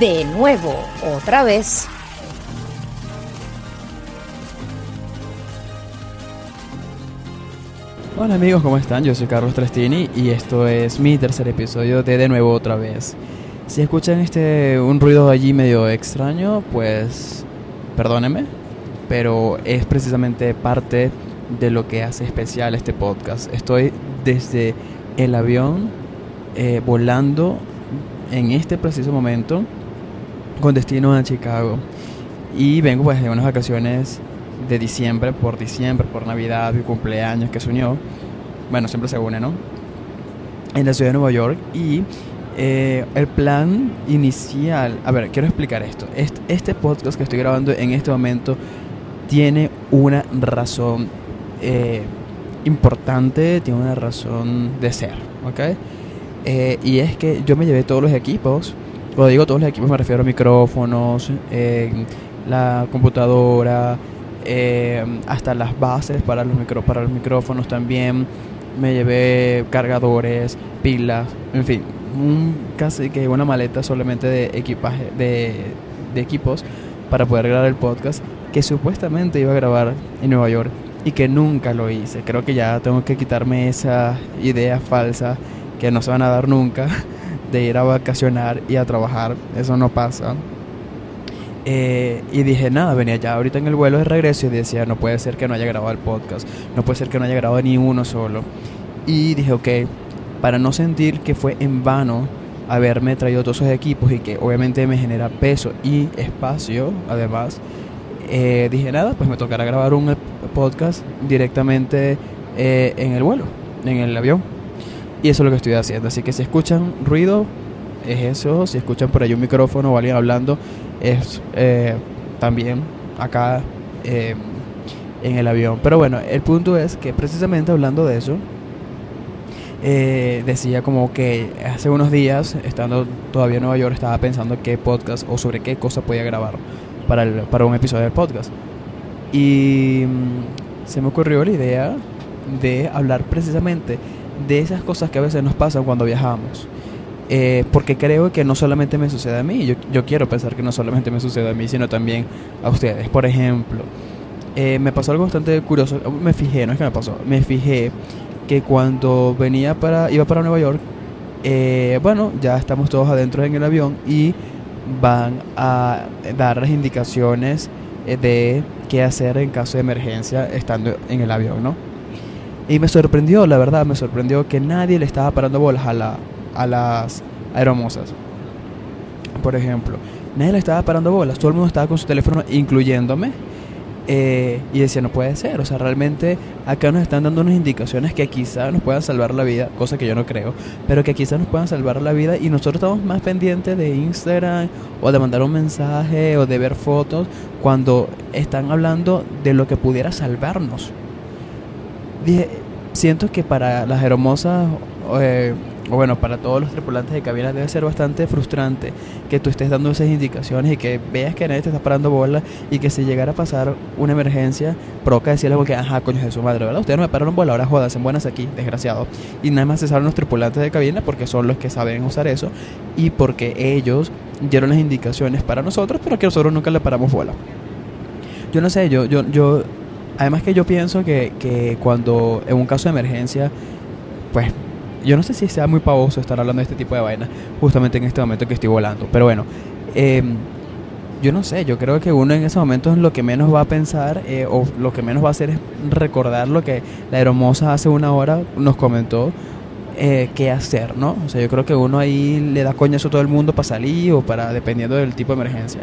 de nuevo, otra vez. Hola amigos, ¿cómo están? Yo soy Carlos Trastini y esto es mi tercer episodio de De nuevo otra vez. Si escuchan este un ruido allí medio extraño, pues perdónenme, pero es precisamente parte de lo que hace especial este podcast. Estoy desde el avión eh, volando en este preciso momento con destino a Chicago. Y vengo pues de unas vacaciones de diciembre, por diciembre, por Navidad y cumpleaños que se unió. Bueno, siempre se une, ¿no? En la ciudad de Nueva York. Y eh, el plan inicial... A ver, quiero explicar esto. Este, este, podcast que estoy grabando en este momento tiene una razón eh, importante, tiene una razón de ser, ¿ok? Eh, y es que yo me llevé todos los equipos cuando digo todos los equipos me refiero a micrófonos, la computadora, eh, hasta las bases para los, micro, para los micrófonos también. Me llevé cargadores, pilas, en fin, un, casi que una maleta solamente de equipaje, de, de equipos para poder grabar el podcast que supuestamente iba a grabar en Nueva York y que nunca lo hice. Creo que ya tengo que quitarme esa idea falsa que no se van a dar nunca de ir a vacacionar y a trabajar. Eso no pasa. Eh, y dije, nada, venía ya ahorita en el vuelo de regreso y decía, no puede ser que no haya grabado el podcast, no puede ser que no haya grabado ni uno solo. Y dije, ok, para no sentir que fue en vano haberme traído todos esos equipos y que obviamente me genera peso y espacio, además, eh, dije, nada, pues me tocará grabar un podcast directamente eh, en el vuelo, en el avión. Y eso es lo que estoy haciendo. Así que si escuchan ruido, es eso. Si escuchan por ahí un micrófono o alguien hablando, es eh, también acá eh, en el avión. Pero bueno, el punto es que precisamente hablando de eso, eh, decía como que hace unos días, estando todavía en Nueva York, estaba pensando qué podcast o sobre qué cosa podía grabar para, el, para un episodio del podcast. Y mm, se me ocurrió la idea de hablar precisamente de esas cosas que a veces nos pasan cuando viajamos. Eh, porque creo que no solamente me sucede a mí, yo, yo, quiero pensar que no solamente me sucede a mí, sino también a ustedes. Por ejemplo, eh, me pasó algo bastante curioso, me fijé, no es que me pasó, me fijé que cuando venía para, iba para Nueva York, eh, bueno, ya estamos todos adentro en el avión y van a dar las indicaciones de qué hacer en caso de emergencia estando en el avión, ¿no? Y me sorprendió, la verdad, me sorprendió que nadie le estaba parando bolas a, la, a las aeromosas. Por ejemplo, nadie le estaba parando bolas, todo el mundo estaba con su teléfono, incluyéndome. Eh, y decía, no puede ser, o sea, realmente acá nos están dando unas indicaciones que quizá nos puedan salvar la vida, cosa que yo no creo, pero que quizá nos puedan salvar la vida y nosotros estamos más pendientes de Instagram o de mandar un mensaje o de ver fotos cuando están hablando de lo que pudiera salvarnos dije, siento que para las hermosas, eh, o bueno, para todos los tripulantes de cabina debe ser bastante frustrante que tú estés dando esas indicaciones y que veas que nadie te está parando bola y que si llegara a pasar una emergencia, provoca decirle porque, ajá, coño de su madre, ¿verdad? Ustedes no me pararon bola, ahora jodas, en buenas aquí, desgraciado. Y nada más se saben los tripulantes de cabina porque son los que saben usar eso y porque ellos dieron las indicaciones para nosotros, pero que nosotros nunca le paramos bola. Yo no sé, yo, yo, yo Además que yo pienso que, que cuando en un caso de emergencia, pues yo no sé si sea muy pavoso estar hablando de este tipo de vainas justamente en este momento que estoy volando. Pero bueno, em, yo no sé, yo creo que uno en ese momento lo que menos va a pensar eh, o lo que menos va a hacer es recordar lo que la hermosa hace una hora nos comentó eh, qué hacer, ¿no? O sea, yo creo que uno ahí le da coñazo a todo el mundo para salir o para, dependiendo del tipo de emergencia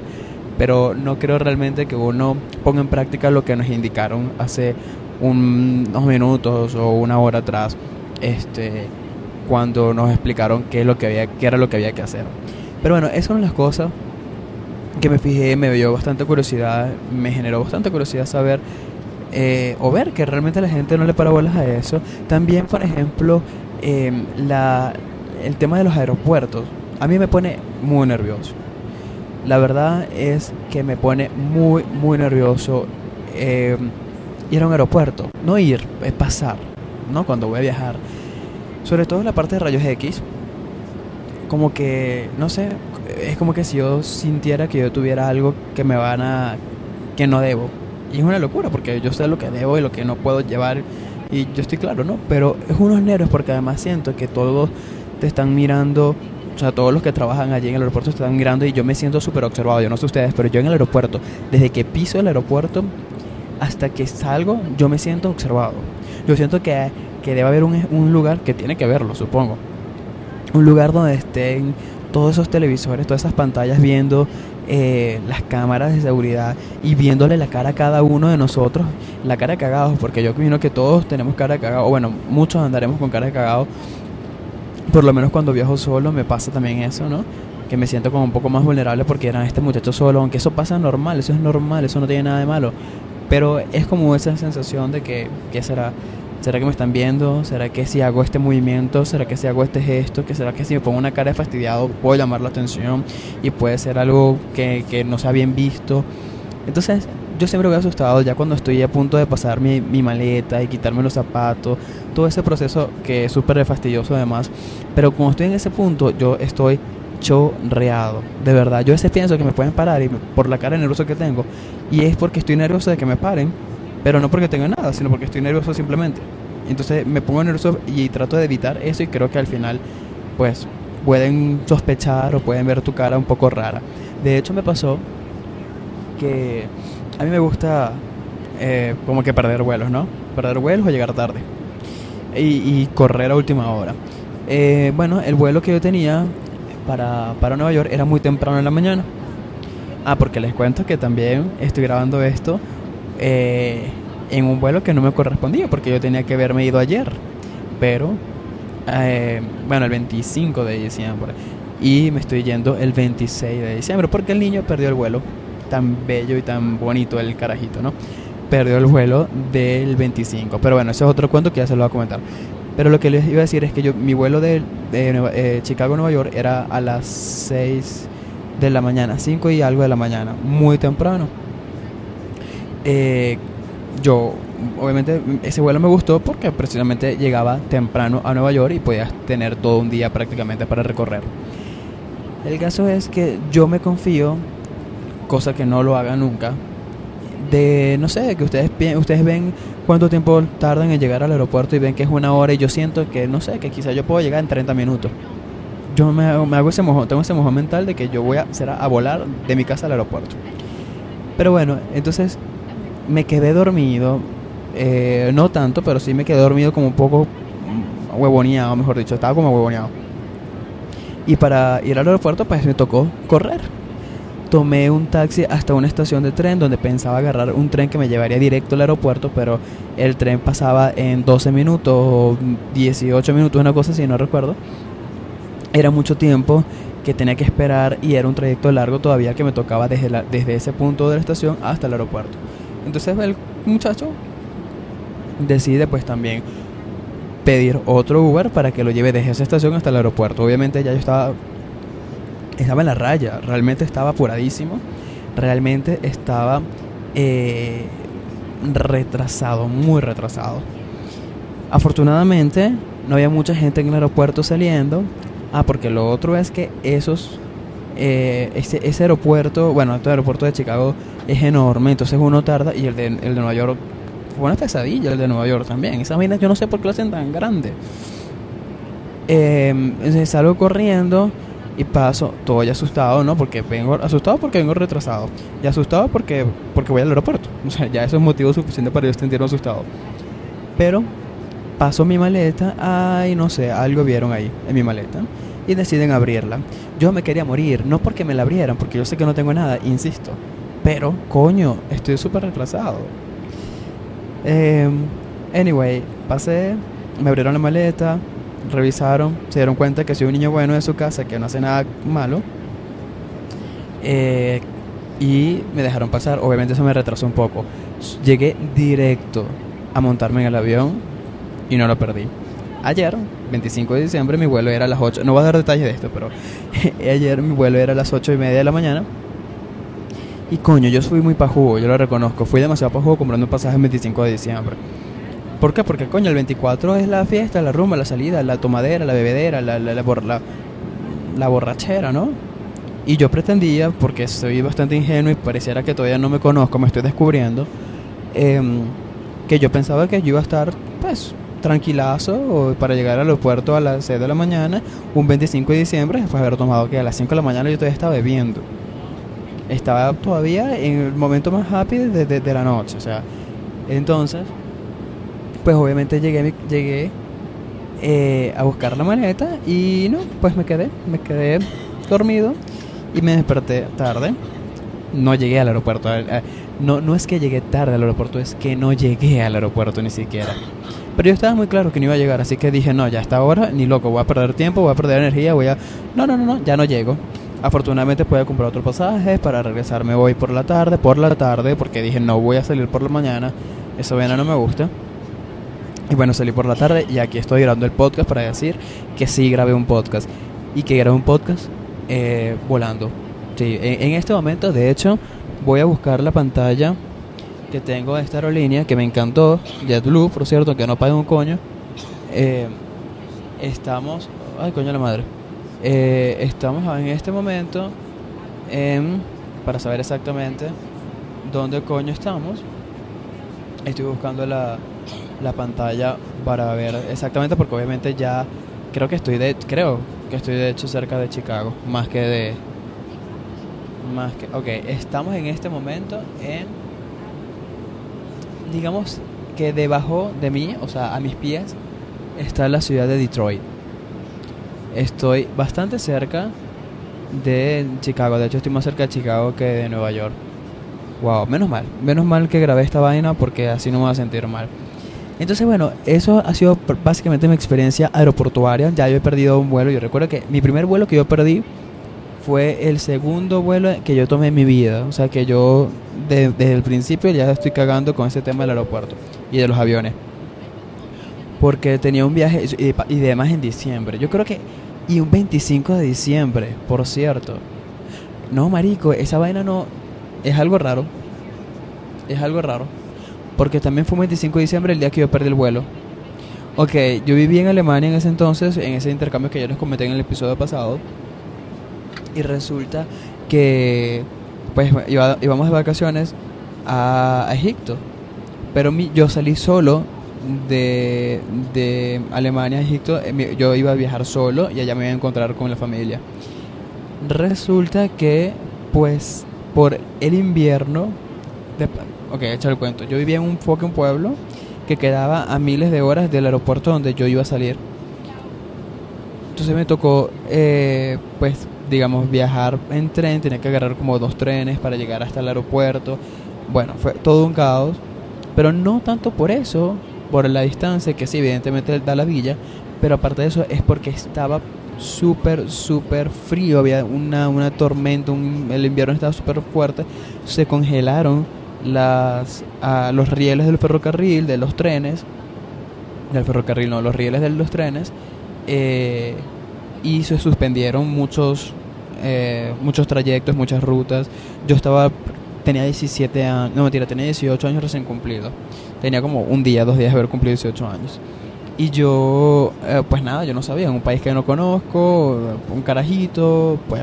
pero no creo realmente que uno ponga en práctica lo que nos indicaron hace unos minutos o una hora atrás, este, cuando nos explicaron qué, es lo que había, qué era lo que había que hacer. Pero bueno, esas son las cosas que me fijé, me dio bastante curiosidad, me generó bastante curiosidad saber eh, o ver que realmente la gente no le para bolas a eso. También, por ejemplo, em, la, el tema de los aeropuertos, a mí me pone muy nervioso la verdad es que me pone muy, muy nervioso eh, ir a un aeropuerto. No ir, es pasar, ¿no? Cuando voy a viajar. Sobre todo en la parte de rayos X. Como que, no sé, es como que si yo sintiera que yo tuviera algo que me van a... que no debo. Y es una locura porque yo sé lo que debo y lo que no puedo llevar y yo estoy claro, ¿no? Pero es unos nervios porque además siento que todos te están mirando, o sea, todos los que trabajan allí en el aeropuerto están mirando y yo me siento súper observado, yo no sé ustedes, pero yo en el aeropuerto, desde que piso el aeropuerto hasta que salgo, yo me siento observado. Yo siento que, que debe haber un, un lugar que tiene que verlo, supongo. Un lugar donde estén todos esos televisores, todas esas pantallas viendo eh, las cámaras de seguridad y viéndole la cara a cada uno de nosotros, la cara cagados, porque yo imagino que todos tenemos cara de cagados, o bueno, muchos andaremos con cara de cagados, por lo menos cuando viajo solo me pasa también eso, ¿no? Que me siento como un poco más vulnerable porque era este muchacho solo, aunque eso pasa normal, eso es normal, eso no tiene nada de malo, pero es como esa sensación de que, ¿qué será? ¿Será que me están viendo? ¿Será que si hago este movimiento? ¿Será que si hago este gesto? ¿Que ¿Será que si me pongo una cara de fastidiado puedo llamar la atención? Y puede ser algo que, que no sea bien visto. Entonces, yo siempre voy asustado ya cuando estoy a punto de pasar mi, mi maleta y quitarme los zapatos. Todo ese proceso que es súper fastidioso además. Pero como estoy en ese punto, yo estoy chorreado. De verdad, yo a veces pienso que me pueden parar y por la cara nerviosa que tengo. Y es porque estoy nervioso de que me paren pero no porque tenga nada, sino porque estoy nervioso simplemente. Entonces me pongo nervioso y trato de evitar eso y creo que al final pues pueden sospechar o pueden ver tu cara un poco rara. De hecho me pasó a mí me gusta eh, como que perder vuelos, ¿no? Perder vuelos o llegar tarde. Y, correr a última hora. Eh, bueno, el vuelo que yo tenía para, para Nueva York era muy temprano en la mañana. Ah, porque les cuento que también estoy grabando esto eh, en un vuelo que no me correspondía porque yo tenía que haberme ido ayer. Pero, eh, bueno, el 25 de diciembre. Y me estoy yendo el 26 de diciembre porque el niño perdió el vuelo. Tan bello y tan bonito el carajito, ¿no? Perdió el vuelo del 25. Pero bueno, ese es otro cuento que ya se lo voy a comentar. Pero lo que les iba a decir es que yo, mi vuelo de, eh, Chicago Nueva York era a las 6 de la mañana, 5 y algo de la mañana, muy temprano eh, yo, obviamente, ese vuelo me gustó porque precisamente llegaba temprano a Nueva York y podías tener todo un día prácticamente para recorrer. El caso es que yo me confío, cosa que no lo haga nunca, de, no sé, que ustedes, ustedes ven cuánto tiempo tardan en llegar al aeropuerto y ven que es una hora y yo siento que, no sé, que quizá yo puedo llegar en 30 minutos. Yo me, hago ese mojón, tengo ese mojón mental de que yo voy a, será a volar de mi casa al aeropuerto. Pero bueno, entonces me quedé dormido, eh, no tanto, pero sí me quedé dormido como un poco huevoneado, mejor dicho, estaba como huevoneado. Y para ir al aeropuerto, pues me tocó correr. Tomé un taxi hasta una estación de tren donde pensaba agarrar un tren que me llevaría directo al aeropuerto, pero el tren pasaba en 12 minutos o 18 minutos, una cosa así, no recuerdo. Era mucho tiempo que tenía que esperar y era un trayecto largo todavía que me tocaba desde, la, desde ese punto de la estación hasta el aeropuerto. Entonces el muchacho decide pues también pedir otro Uber para que lo lleve desde esa estación hasta el aeropuerto. Obviamente ya yo estaba estaba en la raya, realmente estaba apuradísimo, realmente estaba eh, retrasado, muy retrasado. Afortunadamente no había mucha gente en el aeropuerto saliendo. Ah, porque lo otro es que esos eh, ese, aeropuerto, bueno, este aeropuerto de Chicago es enorme, entonces uno tarda y el de, el de Nueva York fue una pesadilla, el de Nueva York también. Esa vaina yo no sé por qué lo hacen tan grande. Eh, salgo corriendo y paso todo ya asustado, ¿no? Porque vengo asustado porque vengo retrasado y asustado porque porque voy al aeropuerto. O sea, ya eso es motivo suficiente para yo sentirme asustado. Pero paso mi maleta, ay, no sé, algo vieron ahí en mi maleta y deciden abrirla. Yo me quería morir, no porque me la abrieran, porque yo sé que no tengo nada, insisto. Pero, coño, estoy súper retrasado. Eh, anyway, pasé, me abrieron la maleta, revisaron, se dieron cuenta que soy un niño bueno de su casa, que no hace nada malo. Eh, y me dejaron pasar. Obviamente eso me retrasó un poco. Llegué directo a montarme en el avión y no lo perdí ayer, 25 de diciembre, mi vuelo era a las 8. No voy a dar detalles de esto, pero ayer mi vuelo era a las 8 y media de la mañana. Y coño, yo fui muy pajugo, yo lo reconozco. Fui demasiado pajugo comprando un pasaje el 25 de diciembre. ¿Por qué? Porque coño, el 24 es la fiesta, la rumba, la salida, la tomadera, la bebedera, la, la, la, la borrachera, ¿no? Y yo pretendía, porque soy bastante ingenuo y pareciera que todavía no me conozco, me estoy descubriendo, em, que yo pensaba que yo iba a estar, pues, tranquilazo para llegar al aeropuerto a las 6 de la mañana, un 25 de diciembre, después de haber tomado que a las 5 de la mañana yo todavía estaba bebiendo. Estaba todavía en el momento más happy de, de, la noche, o sea, entonces, pues obviamente llegué, llegué eh, a buscar la maleta y no, pues me quedé, me quedé dormido y me desperté tarde. No llegué al aeropuerto. No, no es que llegué tarde al aeropuerto, es que no llegué al aeropuerto ni siquiera. Pero yo estaba muy claro que no iba a llegar, así que dije, no, ya está ahora, ni loco, voy a perder tiempo, voy a perder energía, voy a... No, no, no, no, ya no llego. Afortunadamente pude comprar otro pasaje para regresarme hoy por la tarde, por la tarde, porque dije, no voy a salir por la mañana, eso bien no me gusta. Y bueno, salí por la tarde y aquí estoy grabando el podcast para decir que sí grabé un podcast. Y que grabé un podcast eh, volando. Sí, en, este momento, de hecho, voy a buscar la pantalla que tengo de esta aerolínea, que me encantó, JetBlue, por cierto, que no pague un coño. Eh, estamos... Ay, coño la madre. Eh, estamos en este momento en, para saber exactamente dónde coño estamos. Estoy buscando la, la pantalla para ver exactamente porque obviamente ya creo que estoy de creo que estoy de hecho cerca de Chicago más que de más que ok estamos en este momento en digamos que debajo de mí o sea a mis pies está la ciudad de Detroit. Estoy bastante cerca de Chicago de hecho estoy más cerca de Chicago que de Nueva York. Wow menos mal menos mal que grabé esta vaina porque así no me voy a sentir mal entonces, bueno, eso ha sido básicamente mi experiencia aeroportuaria. Ya yo he perdido un vuelo. Yo recuerdo que mi primer vuelo que yo perdí fue el segundo vuelo que yo tomé en mi vida. O sea que yo desde el principio ya estoy cagando con ese tema del aeropuerto y de los aviones. Porque tenía un viaje y, y demás en diciembre. Yo creo que... Y un 25 de diciembre, por cierto. No, marico, esa vaina no... Es algo raro. Es algo raro. Porque también fue 25 de diciembre el día que yo perdí el vuelo. Ok, yo viví en Alemania en ese entonces, en ese intercambio que ya les comenté en el episodio pasado. Y resulta que pues íbamos de vacaciones a, Egipto. Pero mi, yo salí solo de, de Alemania a Egipto. Eh, yo iba a viajar solo y allá me iba a encontrar con la familia. Resulta que pues por el invierno ok, echa el cuento. Yo vivía en un un pueblo que quedaba a miles de horas del aeropuerto donde yo iba a salir. Entonces me tocó, eh, pues, digamos, viajar en tren, tenía que agarrar como dos trenes para llegar hasta el aeropuerto. Bueno, fue todo un caos, pero no tanto por eso, por la distancia, que sí, evidentemente da la villa, pero aparte de eso es porque estaba súper, súper frío, había una, una tormenta, el invierno estaba súper fuerte, se congelaron las, a los rieles del ferrocarril, de los trenes, del ferrocarril no, los rieles de los trenes, eh, y se suspendieron muchos, eh, muchos trayectos, muchas rutas. Yo estaba, tenía 17 años, no mentira, tenía 18 años recién cumplido. Tenía como un día, dos días de haber cumplido 18 años. Y yo, eh, pues nada, yo no sabía, en un país que no conozco, un carajito, pues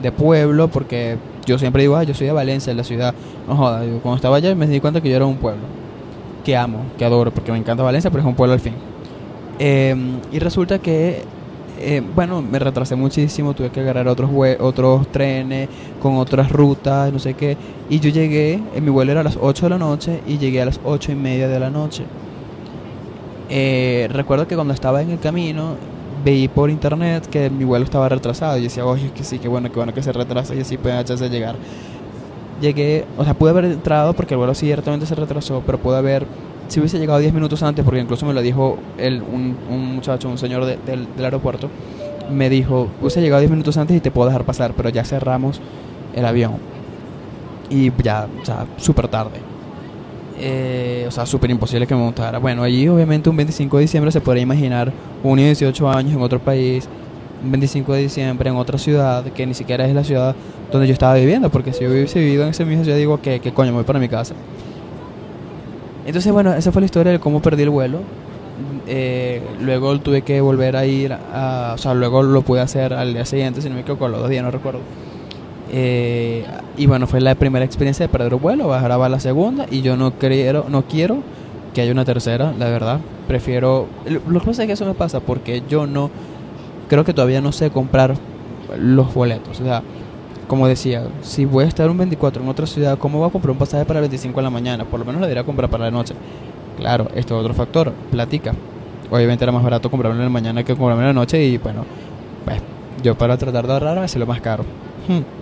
de pueblo, porque yo siempre digo, ah, yo soy de Valencia, de la ciudad. No joda, cuando estaba allá me di cuenta que yo era un pueblo. Que amo, que adoro, porque me encanta Valencia, pero es un pueblo al fin. Em, y resulta que, eh, bueno, me retrasé muchísimo, tuve que agarrar otros, otros trenes con otras rutas, no sé qué. Y yo llegué, mi vuelo era a las 8 de la noche y llegué a las 8 y media de la noche. Eh, recuerdo que cuando estaba en el camino veí por internet que mi vuelo estaba retrasado y decía, oye, que sí, que bueno, que bueno que se retrasa y así puede echarse llegar. Llegué, o sea, pude haber entrado porque el vuelo ciertamente se retrasó, pero pude haber, si hubiese llegado 10 minutos antes, porque incluso me lo dijo el, un, un muchacho, un señor del, del aeropuerto, me dijo, hubiese llegado 10 minutos antes y te puedo dejar pasar, pero ya cerramos el avión. Y ya, o sea, súper tarde. Eh, o sea, súper imposible que me montara. Bueno, allí obviamente un 25 de diciembre se podría imaginar un niño de 18 años en otro país, un 25 de diciembre en otra ciudad, que ni siquiera es la ciudad donde yo estaba viviendo, porque si yo hubiese vivido en ese mismo ciudad, digo que, coño, voy para mi casa. Entonces, bueno, esa fue la historia de cómo perdí el vuelo. Eh, luego tuve que volver a ir, a, o sea, luego lo pude hacer al día siguiente, si no me equivoco, los dos días, no recuerdo. Eh, y bueno, fue la primera experiencia de perder un vuelo, ahora va la segunda y yo no quiero, no quiero que haya una tercera, la verdad. Prefiero... Lo que pasa es que eso me pasa porque yo no... Creo que todavía no sé comprar los boletos. O sea, como decía, si voy a estar un 24 en otra ciudad, ¿cómo voy a comprar un pasaje para el 25 de la mañana? Por lo menos lo debería comprar para la noche. Claro, esto es otro factor, platica. Obviamente era más barato comprarlo en la mañana que comprarlo en la noche y bueno, pues yo para tratar de ahorrar veces lo más caro. Hmm.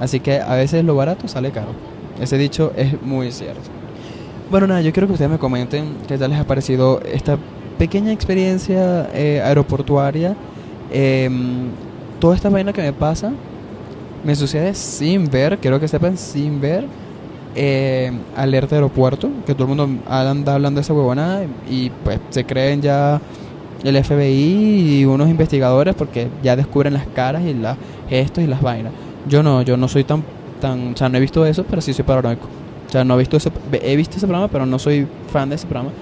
Así que a veces lo barato sale caro. Ese dicho es muy cierto. Bueno, nada, yo quiero que ustedes me comenten qué tal les ha parecido esta pequeña experiencia eh, aeroportuaria. Em, toda esta vaina que me pasa me sucede sin ver, quiero que sepan, sin ver eh, alerta aeropuerto, que todo el mundo anda hablando de esa huevonada y pues se creen ya el FBI y unos investigadores porque ya descubren las caras y los gestos y las vainas. Yo no, yo no soy tan, tan, o sea, no he visto eso, pero sí soy paranoico. O sea, no he visto ese, he visto ese programa, pero no soy fan de ese programa.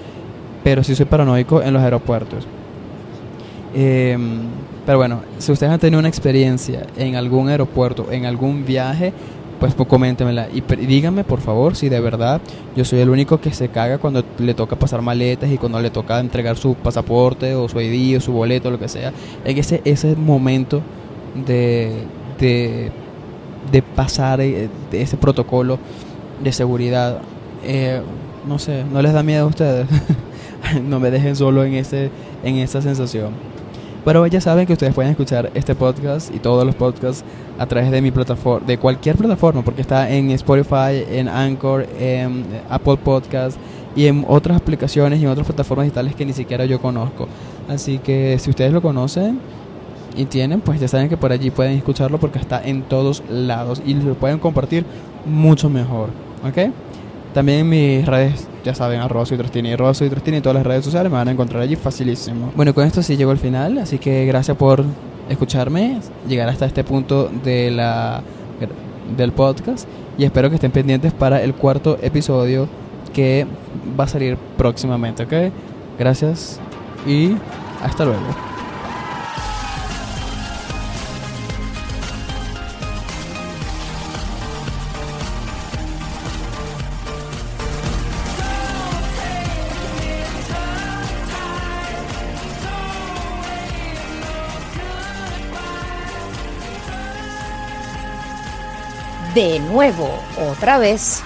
Pero sí soy paranoico en los aeropuertos. Em, pero bueno, si ustedes han tenido una experiencia en algún aeropuerto, en algún viaje, pues, pues y, díganme por favor si de verdad yo soy el único que se caga cuando le toca pasar maletas y cuando le toca entregar su pasaporte o su ID o su boleto lo que sea. En ese, ese momento de, de, de pasar eh, de ese protocolo de seguridad, eh, no sé, no les da miedo a ustedes. no me dejen solo en, ese, en esa sensación. Pero ya saben que ustedes pueden escuchar este podcast y todos los podcasts a través de mi plataforma, de cualquier plataforma, porque está en Spotify, en Anchor, en Apple Podcast y en otras aplicaciones y en otras plataformas digitales que ni siquiera yo conozco. Así que si ustedes lo conocen y tienen, pues ya saben que por allí pueden escucharlo porque está en todos lados y lo pueden compartir mucho mejor. ¿Ok? También en mis redes ya saben, arroba soy Trostini, arroba soy Trostini, todas las redes sociales me van a encontrar allí facilísimo. Bueno, con esto sí llego al final, así que gracias por escucharme, llegar hasta este punto de la, del podcast y espero que estén pendientes para el cuarto episodio que va a salir próximamente, ¿ok? Gracias y hasta luego. De nuevo, otra vez.